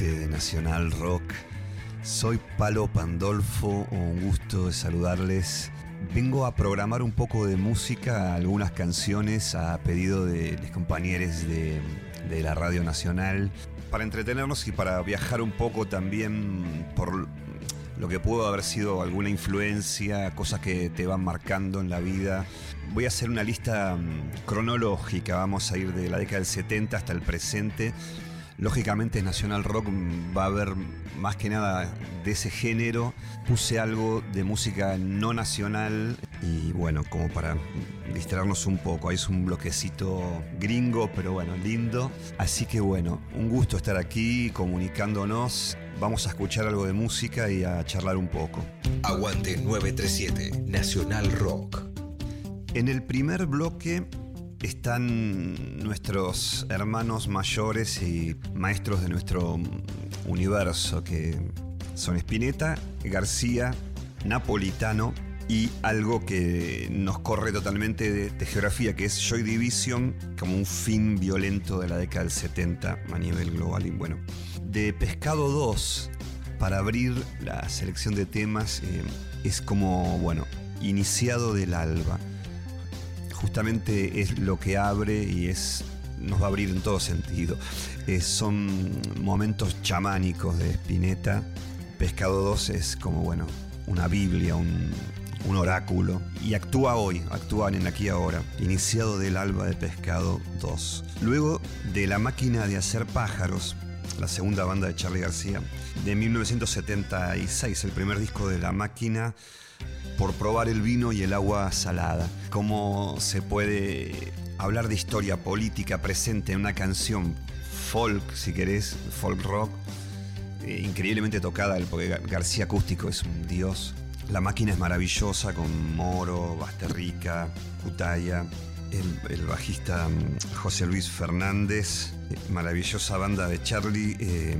Gente de Nacional Rock, soy Palo Pandolfo, un gusto de saludarles. Vengo a programar un poco de música, algunas canciones a pedido de los compañeros de, de la Radio Nacional, para entretenernos y para viajar un poco también por lo que pudo haber sido alguna influencia, cosas que te van marcando en la vida. Voy a hacer una lista mm, cronológica, vamos a ir de la década del 70 hasta el presente. Lógicamente Nacional Rock va a haber más que nada de ese género. Puse algo de música no nacional y bueno, como para distraernos un poco. Ahí es un bloquecito gringo, pero bueno, lindo. Así que bueno, un gusto estar aquí comunicándonos. Vamos a escuchar algo de música y a charlar un poco. Aguante 937, Nacional Rock. En el primer bloque están nuestros hermanos mayores y maestros de nuestro universo, que son Spinetta, García, Napolitano y algo que nos corre totalmente de, geografía, que es Joy Division, como un fin violento de la década del 70 a nivel global. Y bueno, de Pescado 2, para abrir la selección de temas, eh, es como, bueno, iniciado del alba justamente es lo que abre y es nos va a abrir en todo sentido. Son momentos chamánicos de Spinetta. Pescado 2 es como, bueno, una Biblia, un, un oráculo. Y actúa hoy, actúa en aquí ahora. Iniciado del alba de Pescado 2. Luego de La máquina de hacer pájaros, la segunda banda de Charlie García, de 1976, el primer disco de La máquina por probar el vino y el agua salada. Cómo se puede hablar de historia política presente en una canción folk, si querés, folk rock, eh, increíblemente tocada, porque García Acústico es un dios. La máquina es maravillosa con Moro, Basterrica, Cutaya, el, el, bajista mm, José Luis Fernández, eh, maravillosa banda de Charlie. Eh,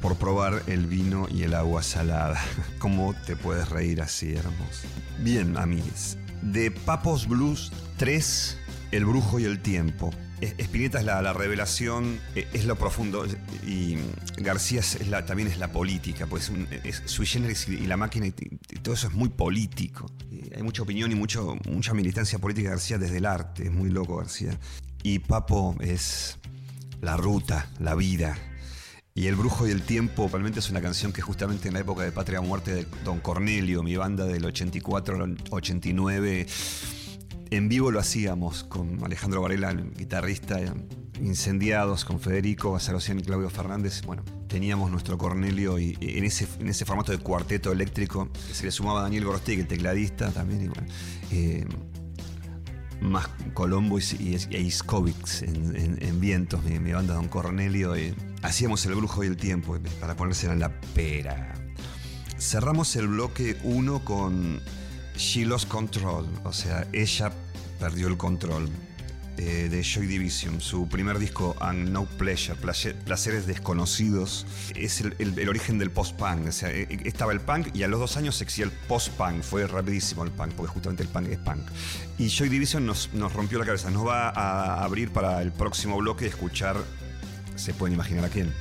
por probar el vino y el agua salada. ¿Cómo te puedes reír así, hermoso? Bien, amigos. De Papos Blues 3, El Brujo y el Tiempo. Espineta es la, la, revelación, e, es lo profundo, y García también es la política, pues un, es, sui generis y la máquina, todo eso es muy político. Y hay mucha opinión y mucho, mucha militancia política García desde el arte, es muy loco García. Y Papo es la ruta, la vida, y El Brujo y el Tiempo probablemente es una canción que justamente en la época de Patria Muerte de Don Cornelio, mi banda del 84 al 89, en vivo lo hacíamos con Alejandro Varela, el guitarrista, incendiados con Federico Bazarocian y Claudio Fernández. Bueno, teníamos nuestro Cornelio y, en, ese, en ese formato de cuarteto eléctrico se le sumaba Daniel Gorostegui, el tecladista también. Y bueno, eh, más Colombo y, y, y en, en, en, Vientos, mi, mi, banda Don Cornelio. Y hacíamos el brujo y el tiempo para ponérsela en la pera. Cerramos el bloque 1 con She Lost Control, o sea, ella perdió el control. Eh, de Joy Division, su primer disco And No Pleasure, Placeres Desconocidos, es el, origen del post-punk. O sea, eh, estaba el punk y a los dos años existía el post-punk. Fue rapidísimo el punk, porque justamente el punk es punk. Y Joy Division nos, nos rompió la cabeza. Nos va a abrir para el próximo bloque escuchar, se pueden imaginar a quién.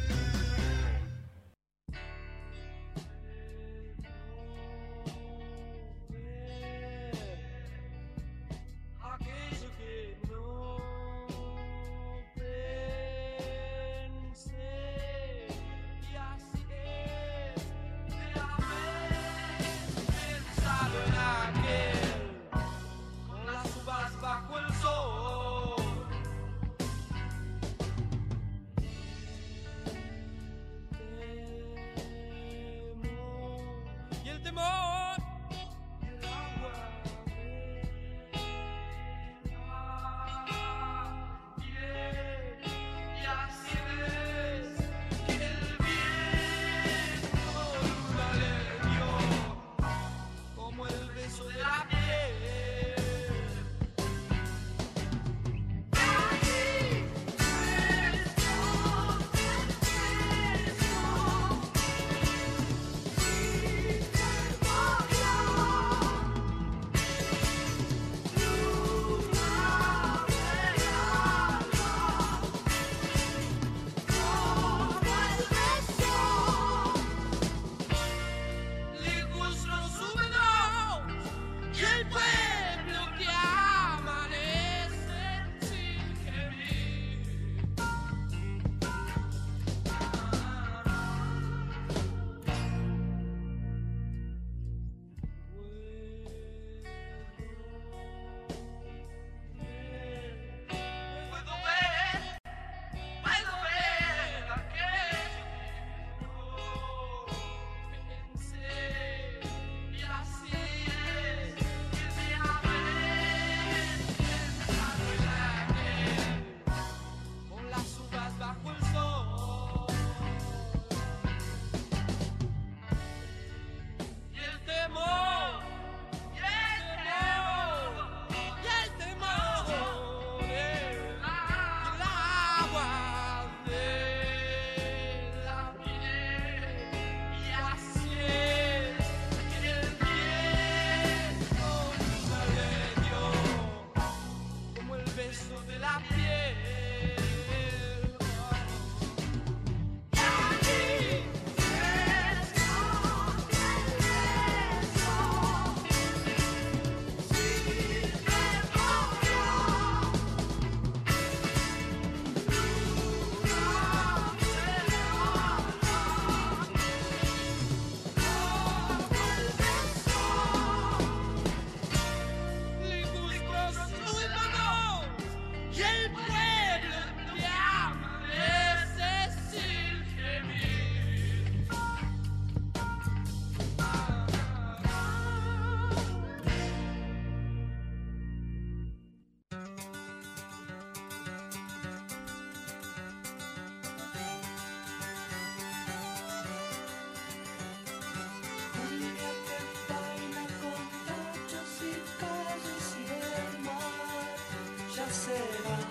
Será,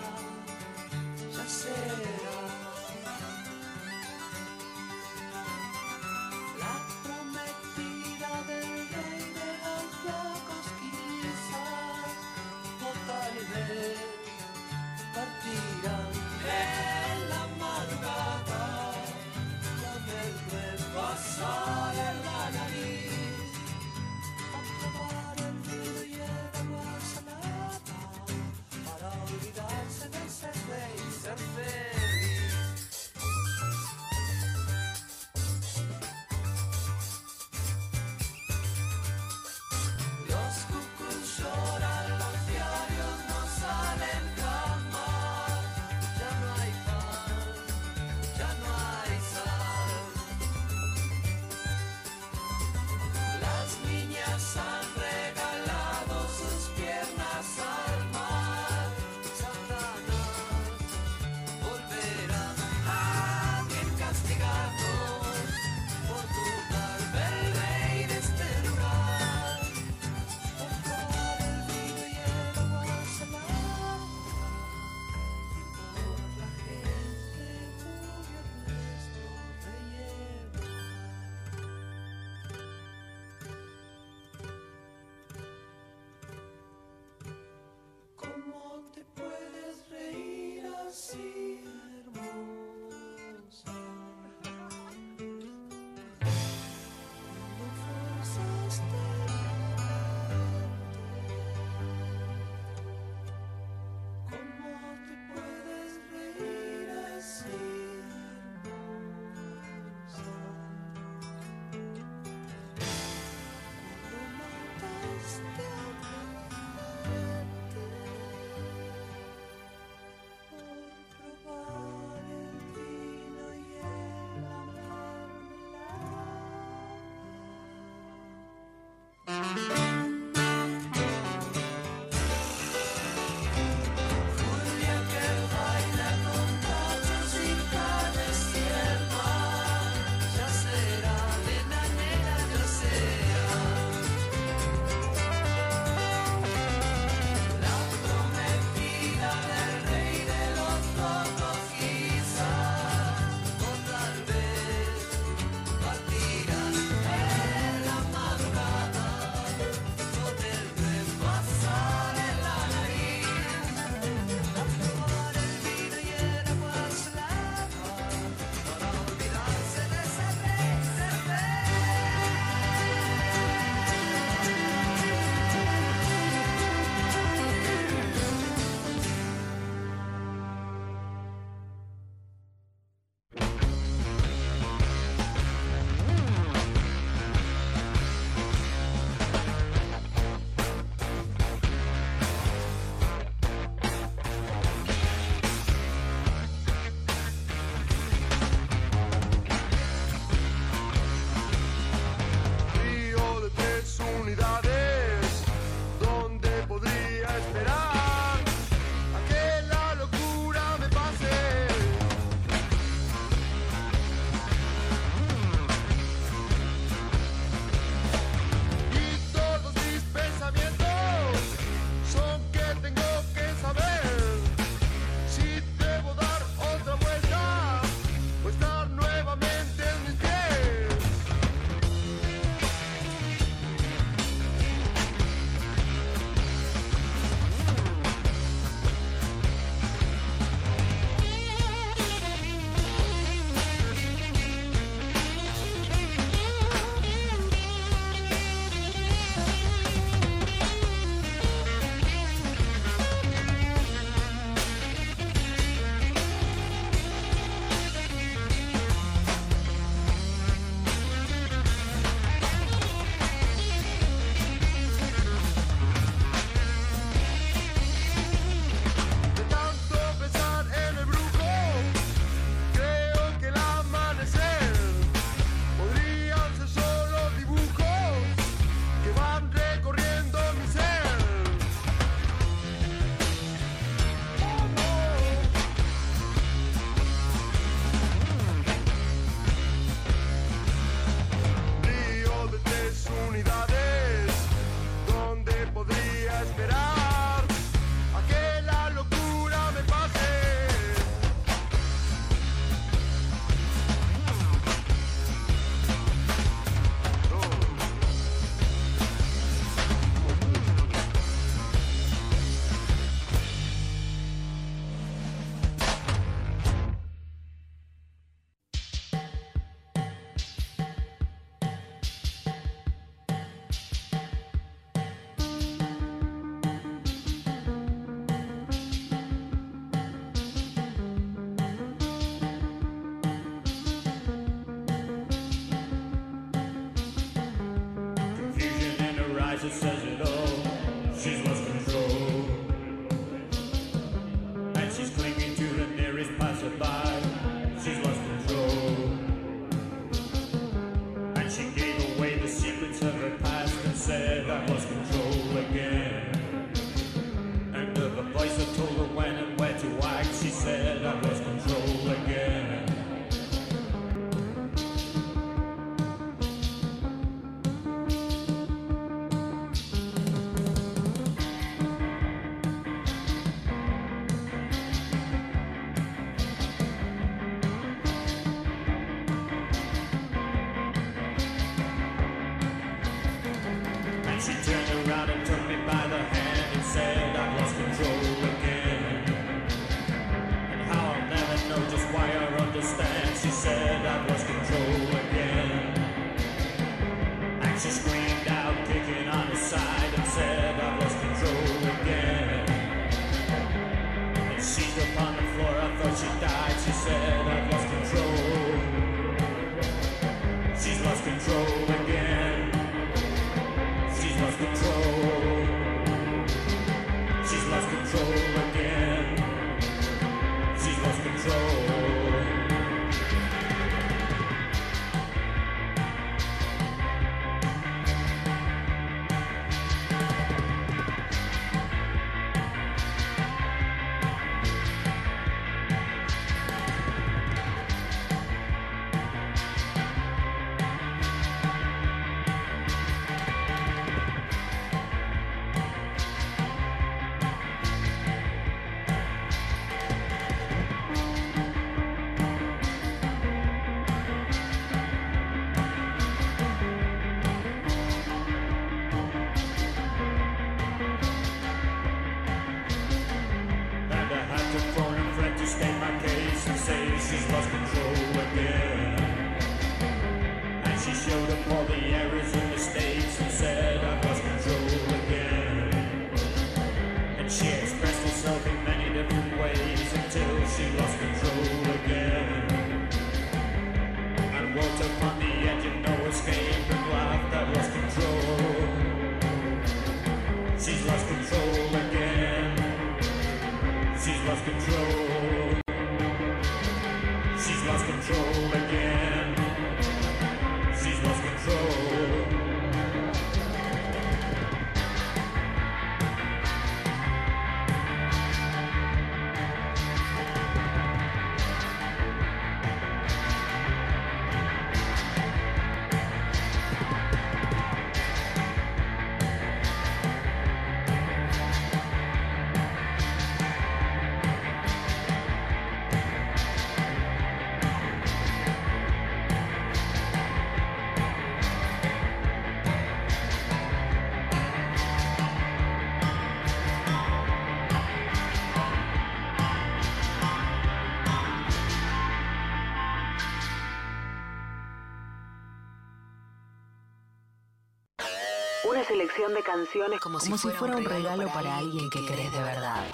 selección de canciones como, si, fuera, un regalo, para alguien que querés de verdad.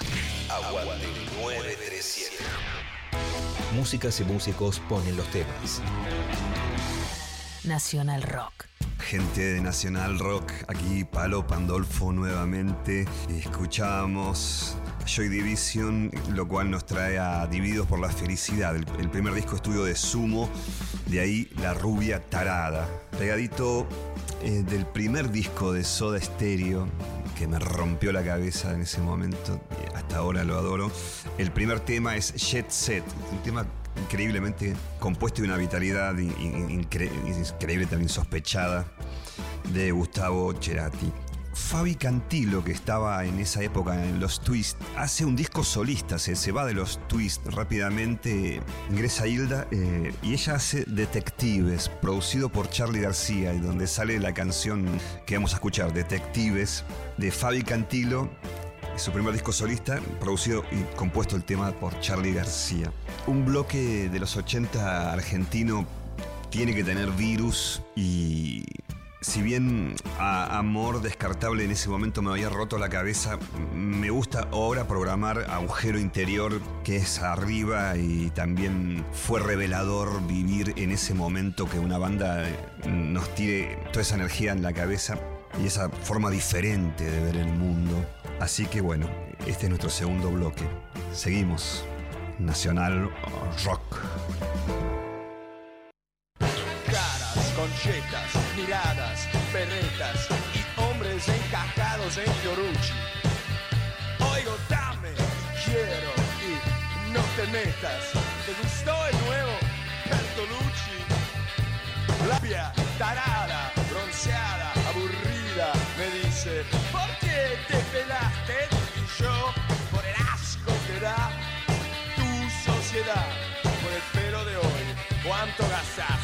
Aguante 937. Músicas y músicos ponen los temas. Nacional Rock. Gente de Nacional Rock, aquí Palo Pandolfo nuevamente. Escuchamos Joy Division, lo cual nos trae a Divididos por la Felicidad, el, el primer disco estudio de Sumo, de ahí La Rubia Tarada. Pegadito eh, del primer disco de Soda Stereo, que me rompió la cabeza en ese momento, y hasta ahora lo adoro. El primer tema es Jet Set, un tema increíblemente compuesto y una vitalidad in- in- incre- increíble, también sospechada, de Gustavo Cerati. Fabi Cantilo, que estaba en esa época en los Twist, hace un disco solista, se, se va de los Twist rápidamente, ingresa Hilda eh, y ella hace Detectives, producido por Charlie García, y donde sale la canción que vamos a escuchar, Detectives, de Fabi Cantilo, su primer disco solista, producido y compuesto el tema por Charlie García. Un bloque de los 80 argentino tiene que tener virus y si bien a Amor Descartable en ese momento me había roto la cabeza, me gusta ahora programar Agujero Interior, que es arriba y también fue revelador vivir en ese momento que una banda nos tire toda esa energía en la cabeza y esa forma diferente de ver el mundo. Así que bueno, este es nuestro segundo bloque. Seguimos. Nacional Rock. Caras, conchetas, miradas, y hombres encajados en Fiorucci. Oigo, dame, quiero y no te metas. ¿Te gustó el nuevo Bertolucci? Labia, tarada, bronceada, aburrida, me dice, ¿por qué te pelaste? Y yo, por el asco que da tu sociedad, por el pelo de hoy, ¿cuánto gastas?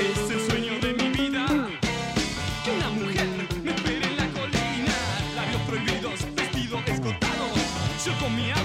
Es el sueño de mi vida. Una mujer me espera en la colina. Labios prohibidos, vestido escotado. Yo comía.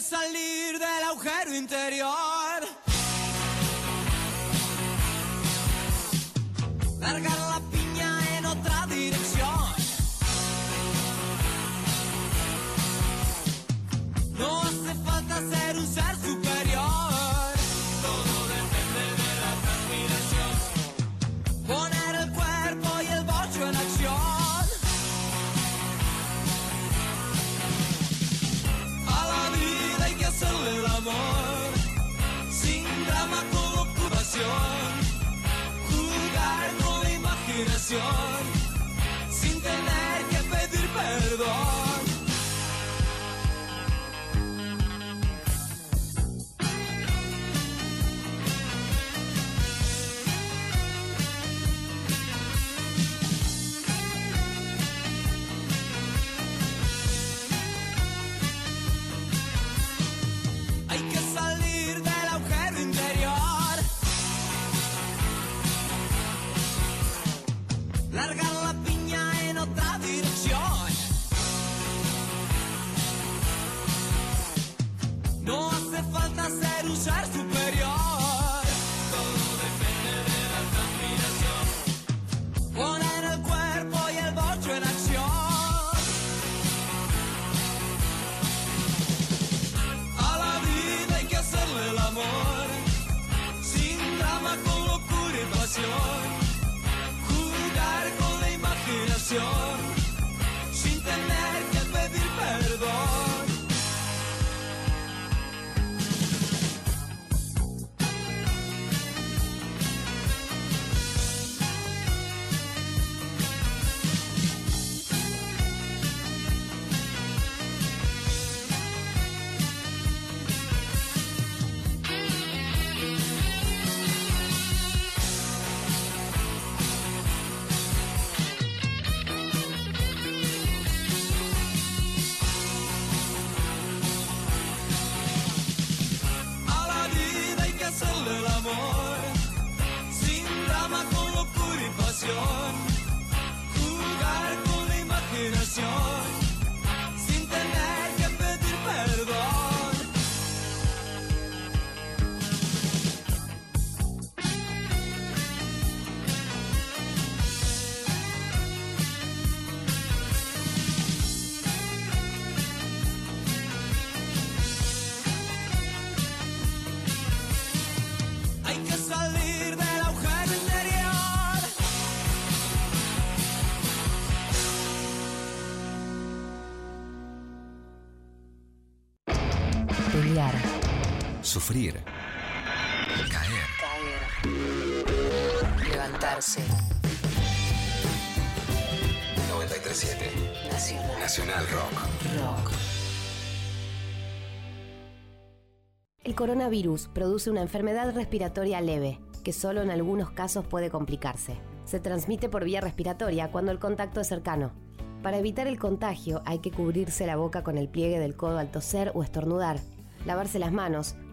Salir del agujero interior. Sufrir. Caer. caer, levantarse. 937. Nacional Nacional Rock. Rock. El coronavirus produce una enfermedad respiratoria leve, que solo en algunos casos puede complicarse. Se transmite por vía respiratoria cuando el contacto es cercano. Para evitar el contagio hay que cubrirse la boca con el pliegue del codo al toser o estornudar, lavarse las manos,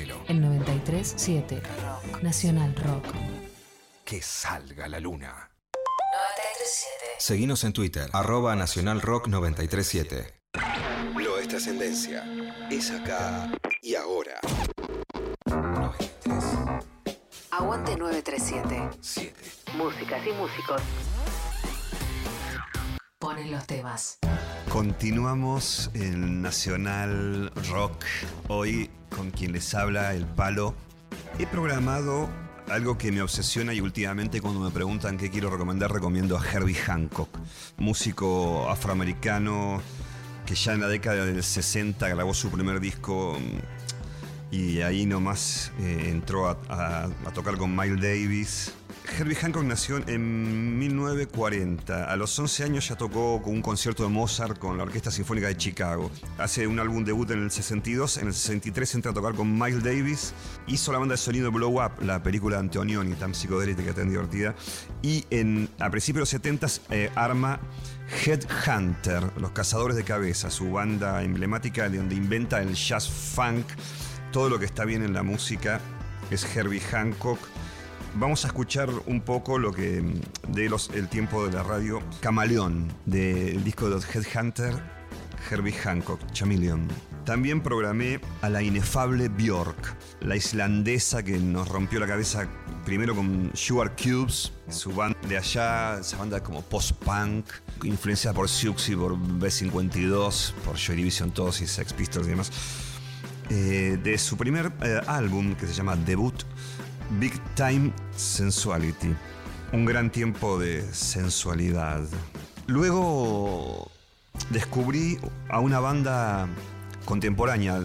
El 93.7 Rock. Nacional Rock. Que salga la luna. 93.7. Seguinos en Twitter, arroba Nacional Rock 937. Lo es trascendencia. Es acá y ahora. 93, Aguante 937. 7. Músicas y músicos. Ponen los temas. Continuamos en Nacional Rock. Hoy con quien les habla el palo. He programado algo que me obsesiona y últimamente cuando me preguntan qué quiero recomendar, recomiendo a Herbie Hancock, músico afroamericano que ya en la década del 60 grabó su primer disco mm, y ahí nomás eh, entró a, a- a tocar con Miles Davis. Herbie Hancock nació en 1940. A los 11 años ya tocó con un concierto de Mozart con la Orquesta Sinfónica de Chicago. Hace un álbum debut en el 62. En el 63 entra a tocar con Miles Davis. Hizo la banda de sonido Blow Up, la película de Antonioni, tan psicodélica, tan divertida. Y en, a principios de los 70 eh, arma Headhunter, Los Cazadores de Cabeza, su banda emblemática de donde inventa el jazz funk. Todo lo que está bien en la música es Herbie Hancock. Vamos a escuchar un poco lo que mm, de los, el tiempo de la radio Camaleón, del disco de Headhunter, Herbie Hancock, Chameleon. También programé a la inefable Björk, la islandesa que nos rompió la cabeza primero con Sugar Cubes, su banda de allá, esa banda como post-punk, influenciada por Siouxsie, por B52, por Joy Division, todos y Sex Pistols y demás. Eh, de su primer eh, álbum que se llama Debut, Big Time Sensuality. Un gran tiempo de sensualidad. Luego descubrí a una banda contemporánea.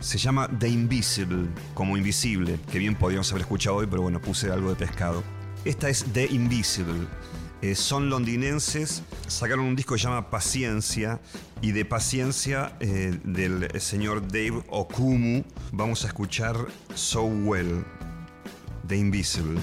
Se llama The Invisible, como invisible, que bien podríamos haber escuchado hoy, pero bueno, puse algo de pescado. Esta es The Invisible. Eh, son londinenses, sacaron un disco que se llama Paciencia y de Paciencia eh, del señor Dave Okumu vamos a escuchar So Well, The Invisible.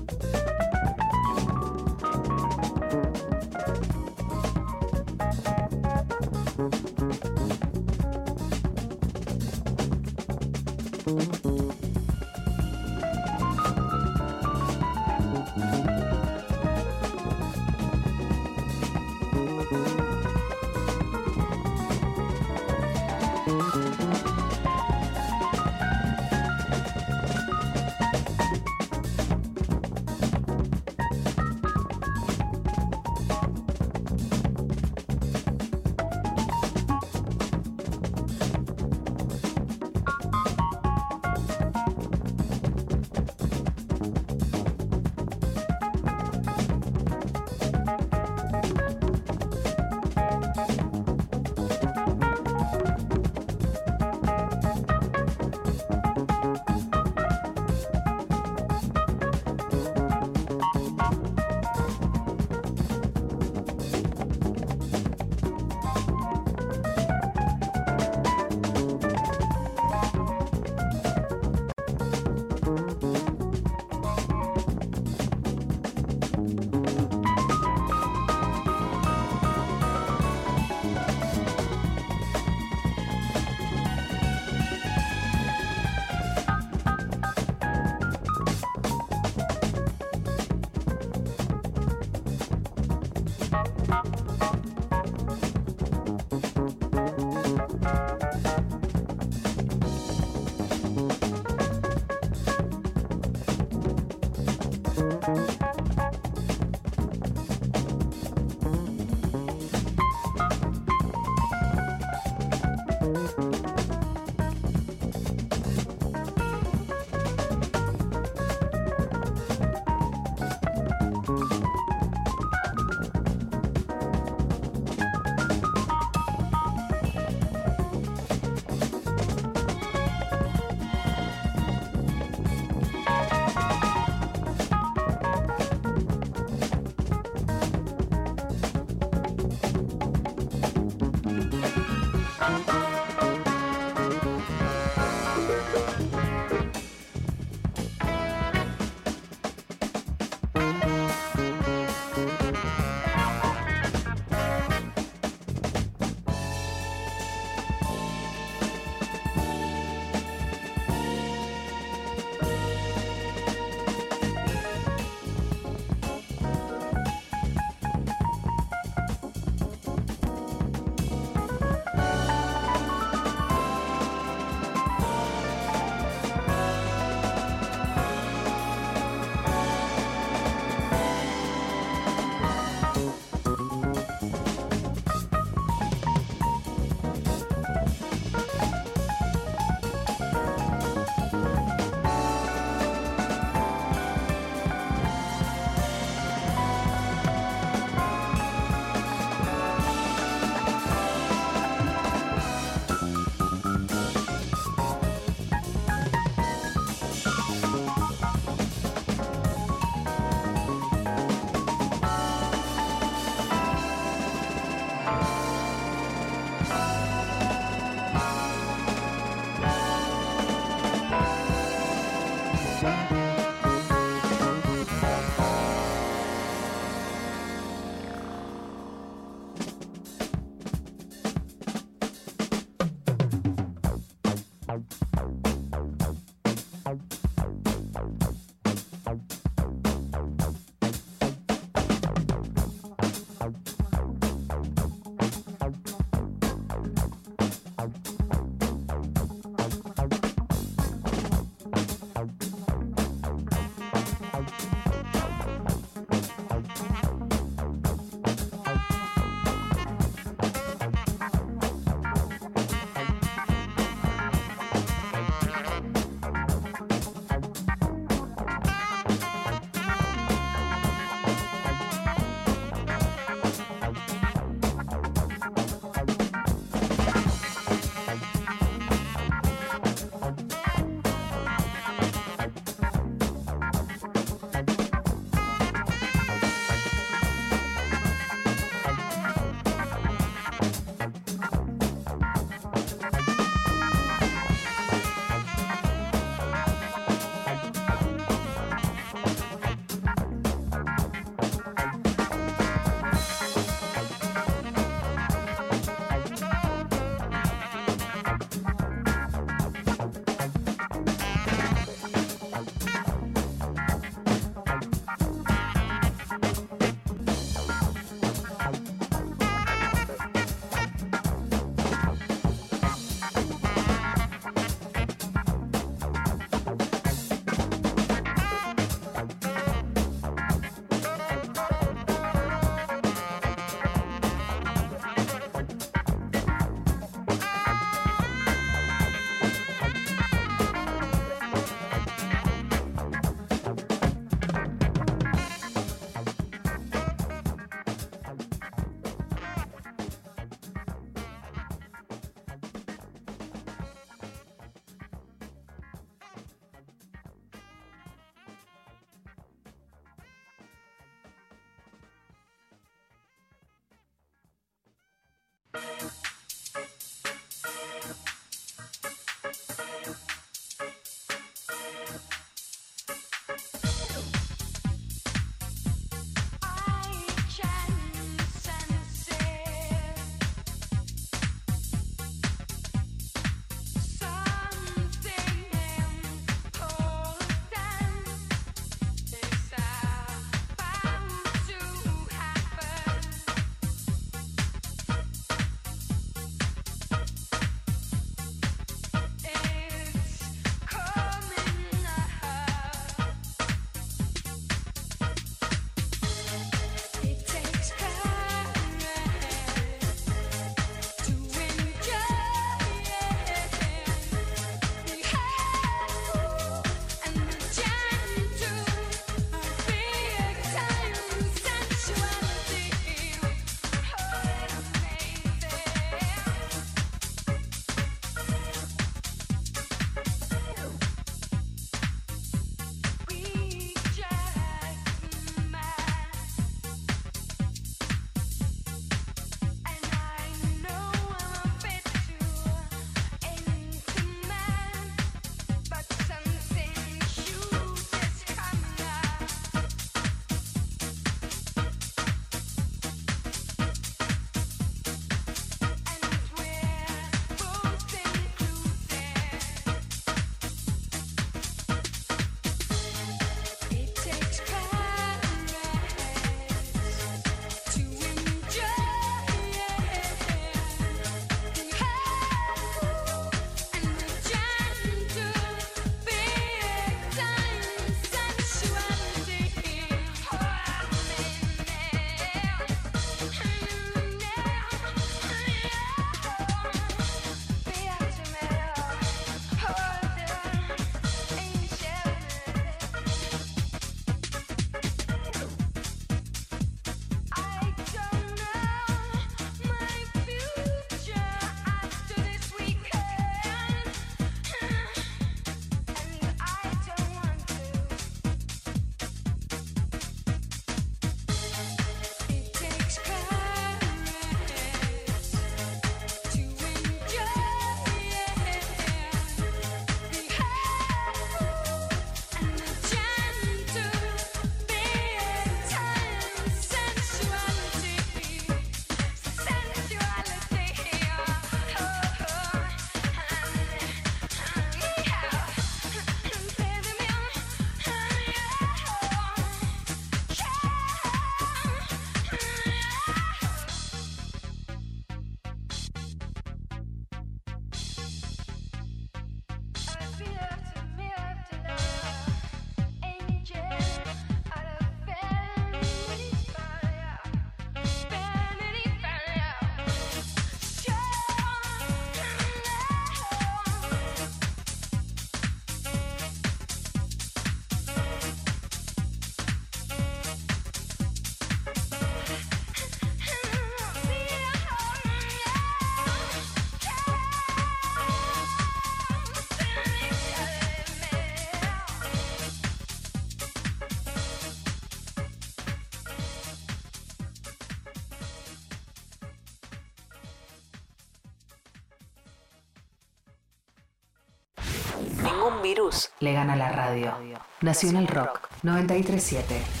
Ningún virus le gana la radio. Nacional Rock 937.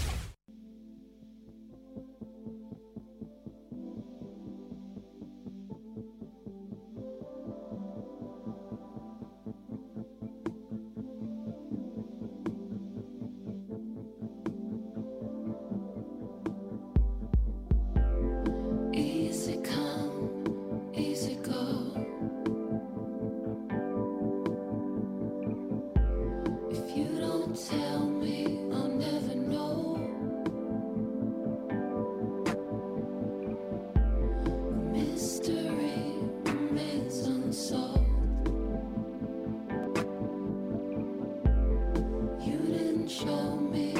me.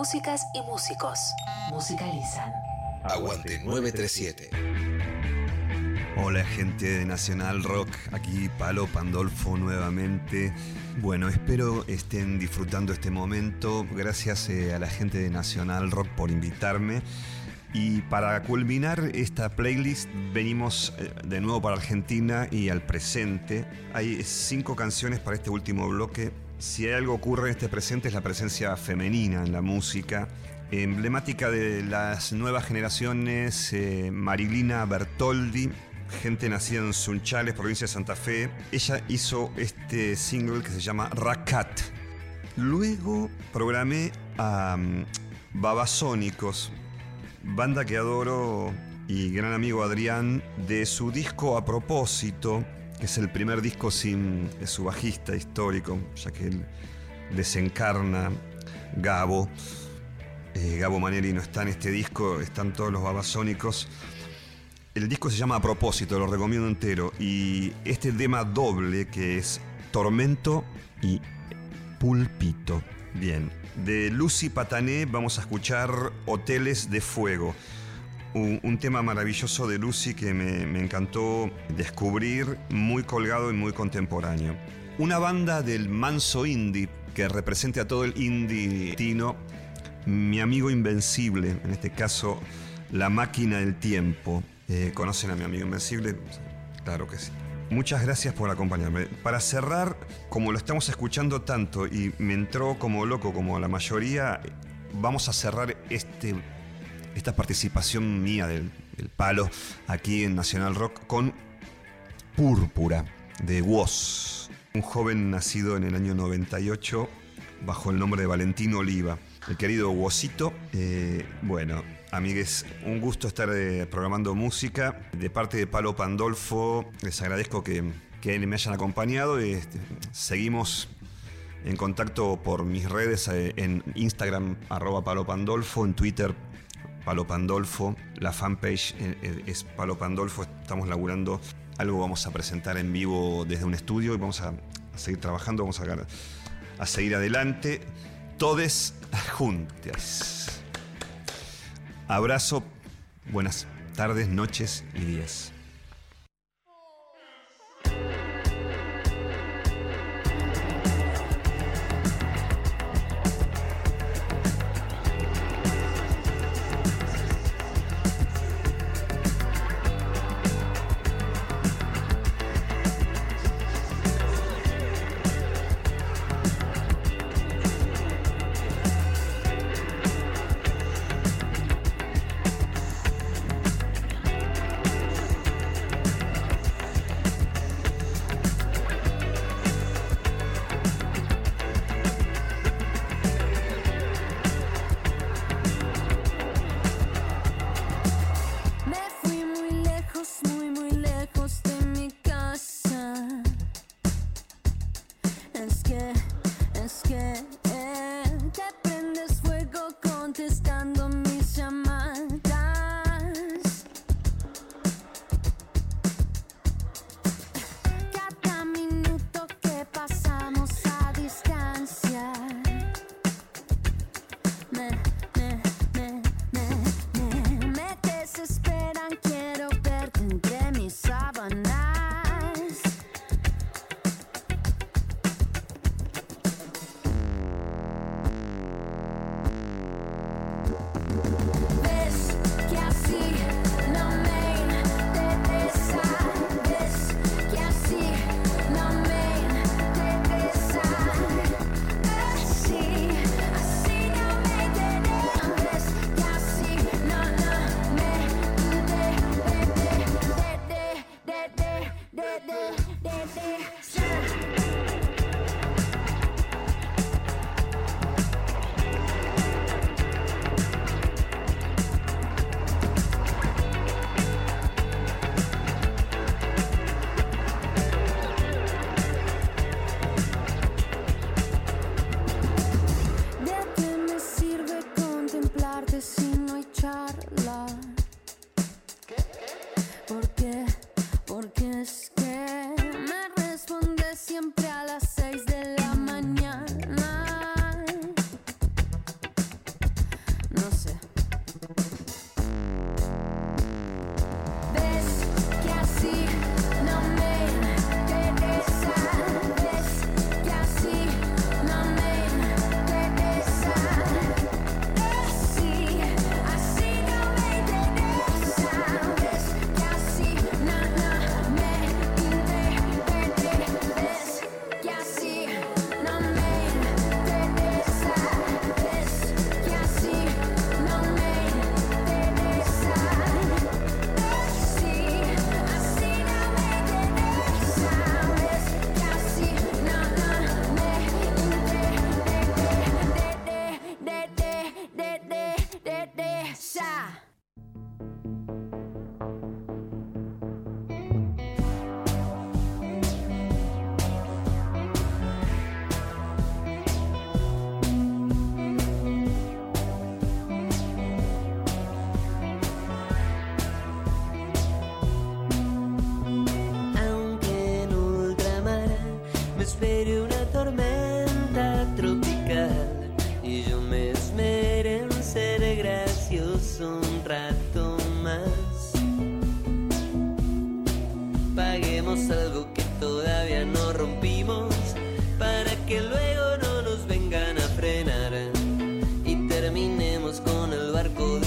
Músicas y músicos musicalizan. Aguante 937. Hola gente de Nacional Rock, aquí Palo Pandolfo nuevamente. Bueno, espero estén disfrutando este momento. Gracias eh, a la gente de Nacional Rock por invitarme. Y para culminar esta playlist venimos eh, de nuevo para Argentina y al presente. Hay cinco canciones para este último bloque si hay algo ocurre en este presente es la presencia femenina en la música. Emblemática de las nuevas generaciones, eh, Marilina Bertoldi, gente nacida en Sunchales, provincia de Santa Fe. Ella hizo este single que se llama Racat. Luego programé a mm, Babasónicos, banda que adoro y gran amigo Adrián, de su disco A Propósito, que es el primer disco sin su bajista histórico, ya que él desencarna Gabo. Eh, Gabo Maneri no está en este disco, están todos los babasónicos. El disco se llama A propósito, lo recomiendo entero. Y este tema doble que es Tormento y Pulpito. Bien. De Lucy Patané vamos a escuchar Hoteles de Fuego. Un, tema maravilloso de Lucy que me, encantó descubrir, muy colgado y muy contemporáneo. Una banda del manso indie que represente a todo el indie latino. Mi amigo Invencible, en este caso, La Máquina del Tiempo. Eh, ¿Conocen a mi amigo Invencible? Claro que sí. Muchas gracias por acompañarme. Para cerrar, como lo estamos escuchando tanto y me entró como loco como la mayoría, vamos a cerrar este, esta participación mía del, palo aquí en Nacional Rock con Púrpura de Woz, un joven nacido en el año 98 bajo el nombre de Valentino Oliva. El querido Wosito, eh, bueno, amigues, un gusto estar eh, programando música. De parte de Palo Pandolfo, les agradezco que, que me hayan acompañado. Este, seguimos en contacto por mis redes eh, en Instagram, arroba Palo Pandolfo, en Twitter, Palo Pandolfo. La fanpage eh, eh, es Palo Pandolfo. Estamos laburando algo, vamos a presentar en vivo desde un estudio y vamos a, seguir trabajando, vamos a, a seguir adelante. Todes juntas. Abrazo, buenas tardes, noches y días.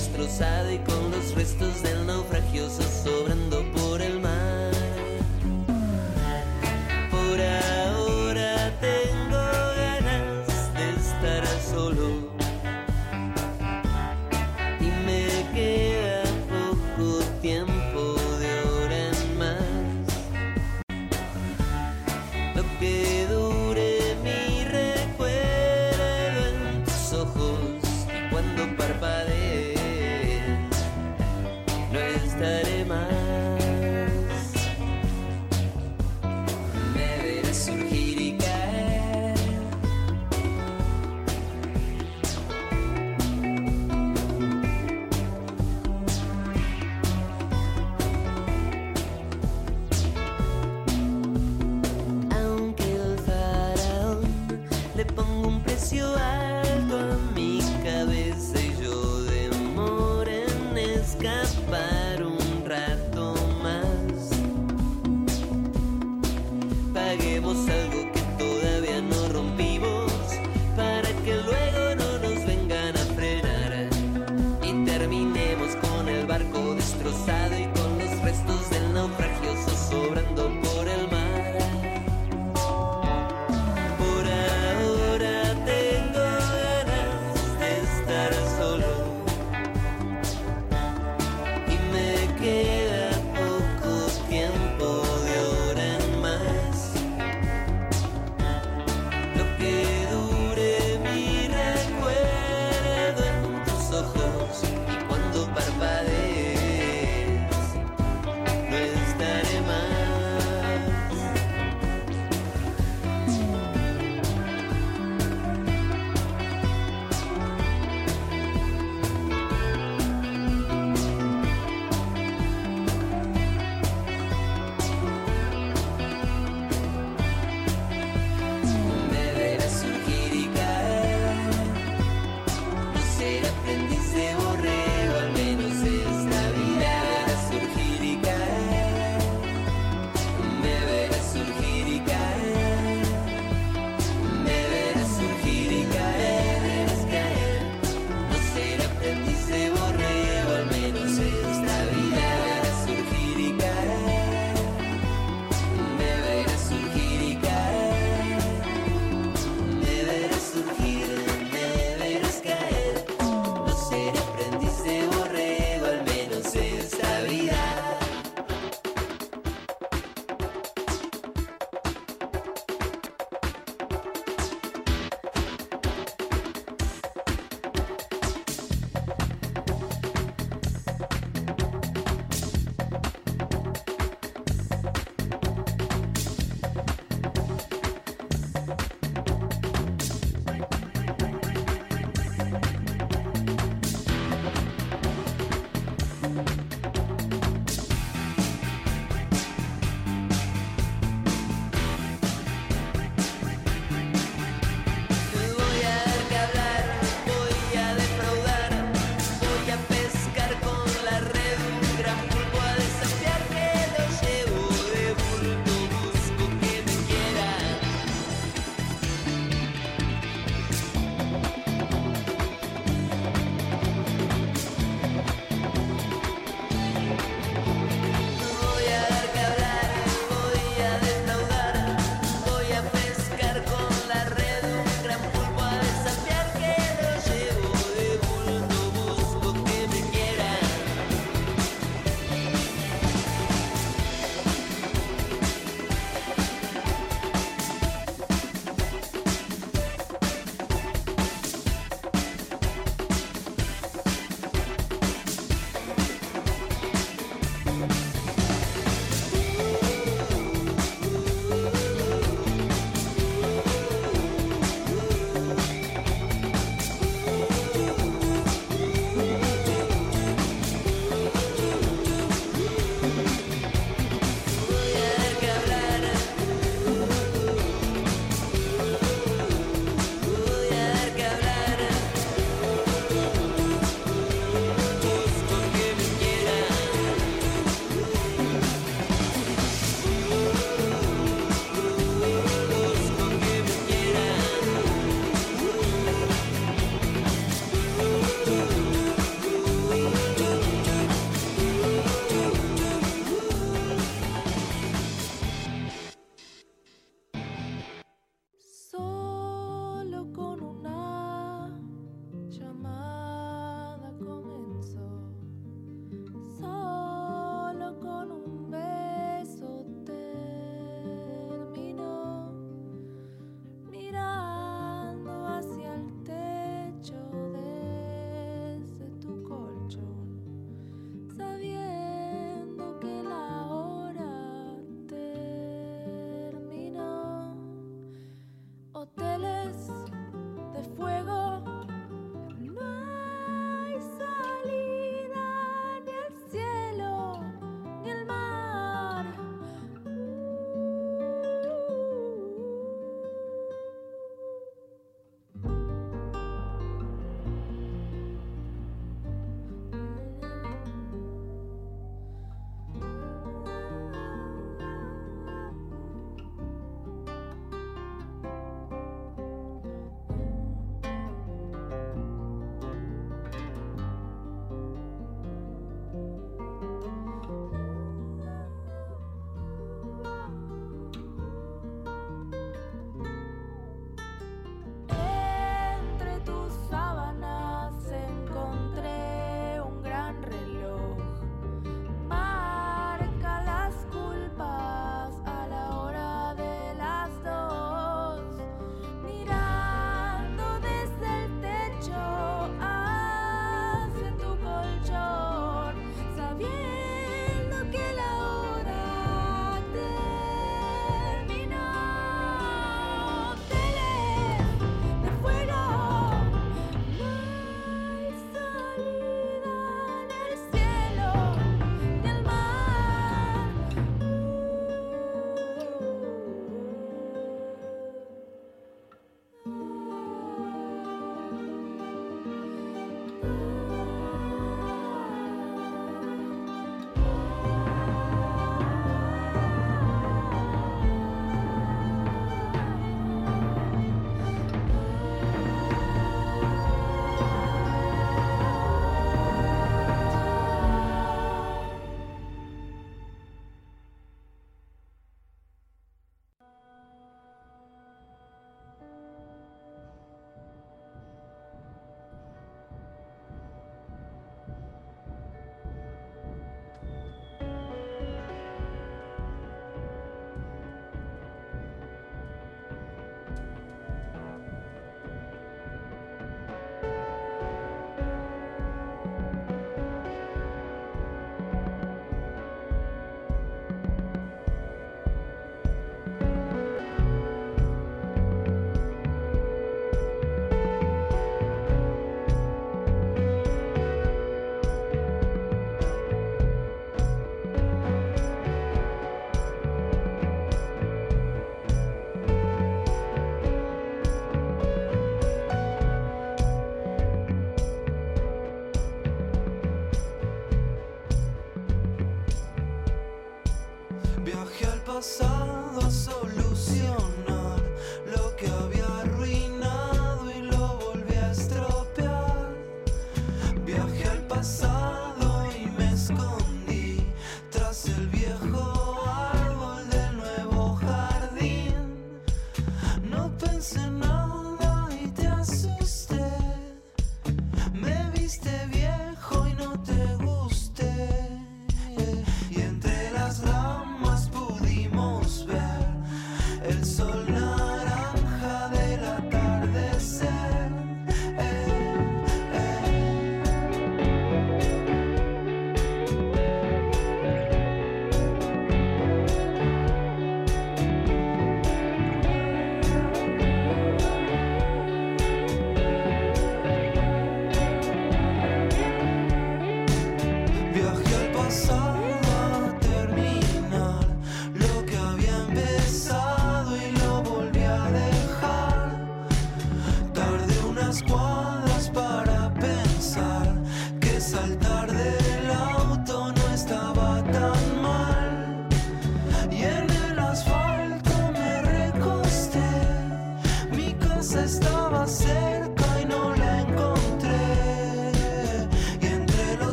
destrozada y con los restos del naufragio sobrando por el mar.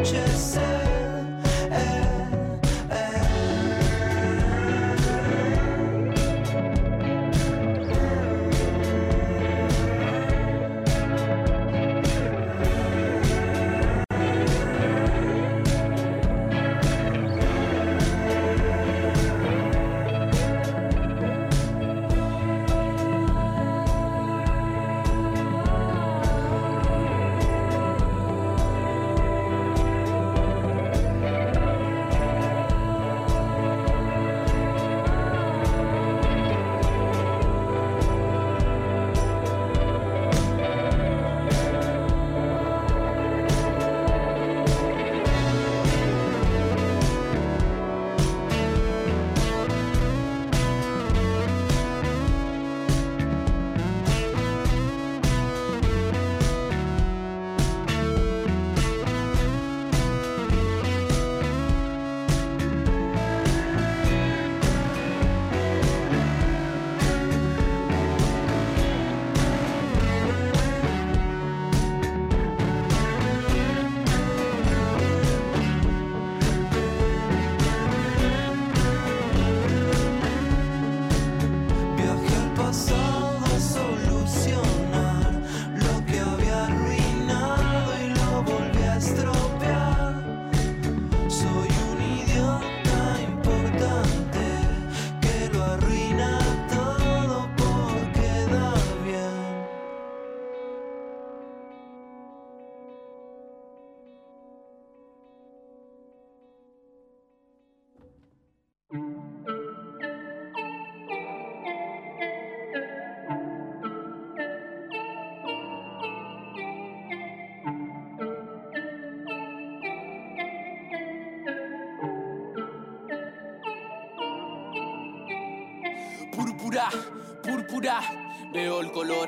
Anochecer. púrpura,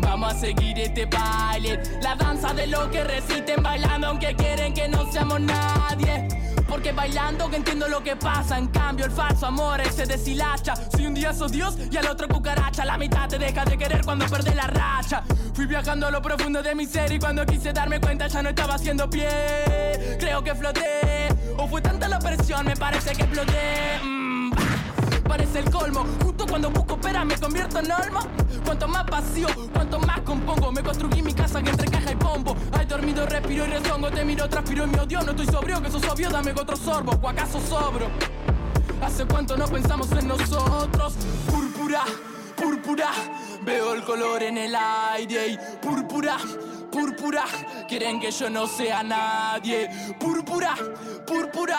Vamos a seguir este baile. La danza de los que resisten bailando aunque quieren que no seamos nadie. Porque bailando que entiendo lo que pasa En cambio el falso amor se deshilacha Si un día sos Dios y al otro cucaracha La mitad te deja de querer cuando perdés la racha Fui viajando a lo profundo de mi ser Y cuando quise darme cuenta ya no estaba haciendo pie Creo que floté O fue tanta la presión me parece que exploté. Parece el colmo, justo cuando busco pera me convierto en olmo. Cuanto más vacío, cuanto más compongo. Me construí mi casa que entre caja y pombo Hay dormido, respiro y rezongo. Te miro, transpiro y me odio. No estoy sobrio, que sos obvio, dame otro sorbo. ¿O acaso sobro? Hace cuánto no pensamos en nosotros. Púrpura, púrpura. Veo el color en el aire y púrpura, púrpura. Quieren que yo no sea nadie. Púrpura, púrpura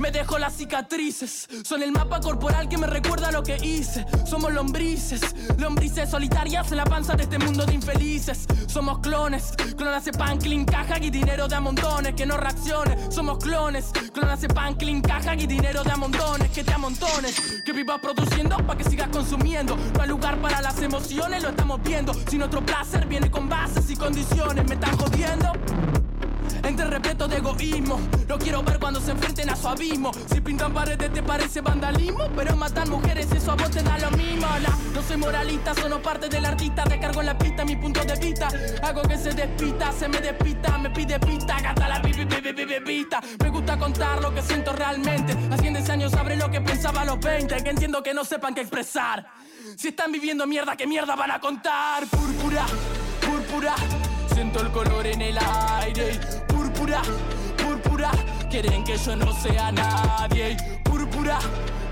me dejo las cicatrices, son el mapa corporal que me recuerda lo que hice. Somos lombrices, lombrices solitarias en la panza de este mundo de infelices. Somos clones, clones de pan, clean, caja y dinero de a montones que no reaccione. Somos clones, clones de pan, clean, caja y dinero de a montones que te amontones. Que vivas produciendo para que sigas consumiendo. No hay lugar para las emociones, lo estamos viendo. Si nuestro placer viene con bases y condiciones, me están jodiendo. Entre repleto de egoísmo Lo quiero ver cuando se enfrenten a su abismo. Si pintan paredes te parece vandalismo Pero matan mujeres eso a vos te da lo mismo. La- No soy moralista, solo parte del artista. Recargo en la pista mi punto de vista. Hago que se despista, se me despista Me pide pista, gata la pista Me gusta contar lo que siento realmente. Hace 10 años sabré lo que pensaba a los 20 Que entiendo que no sepan qué expresar. Si están viviendo mierda, ¿qué mierda van a contar? Púrpura, púrpura Siento el color en el aire púrpura, púrpura. Quieren que yo no sea nadie púrpura,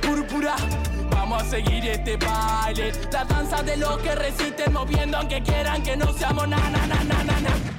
púrpura. Vamos a seguir este baile, la danza de los que resisten moviendo aunque quieran que no seamos na na na na na na.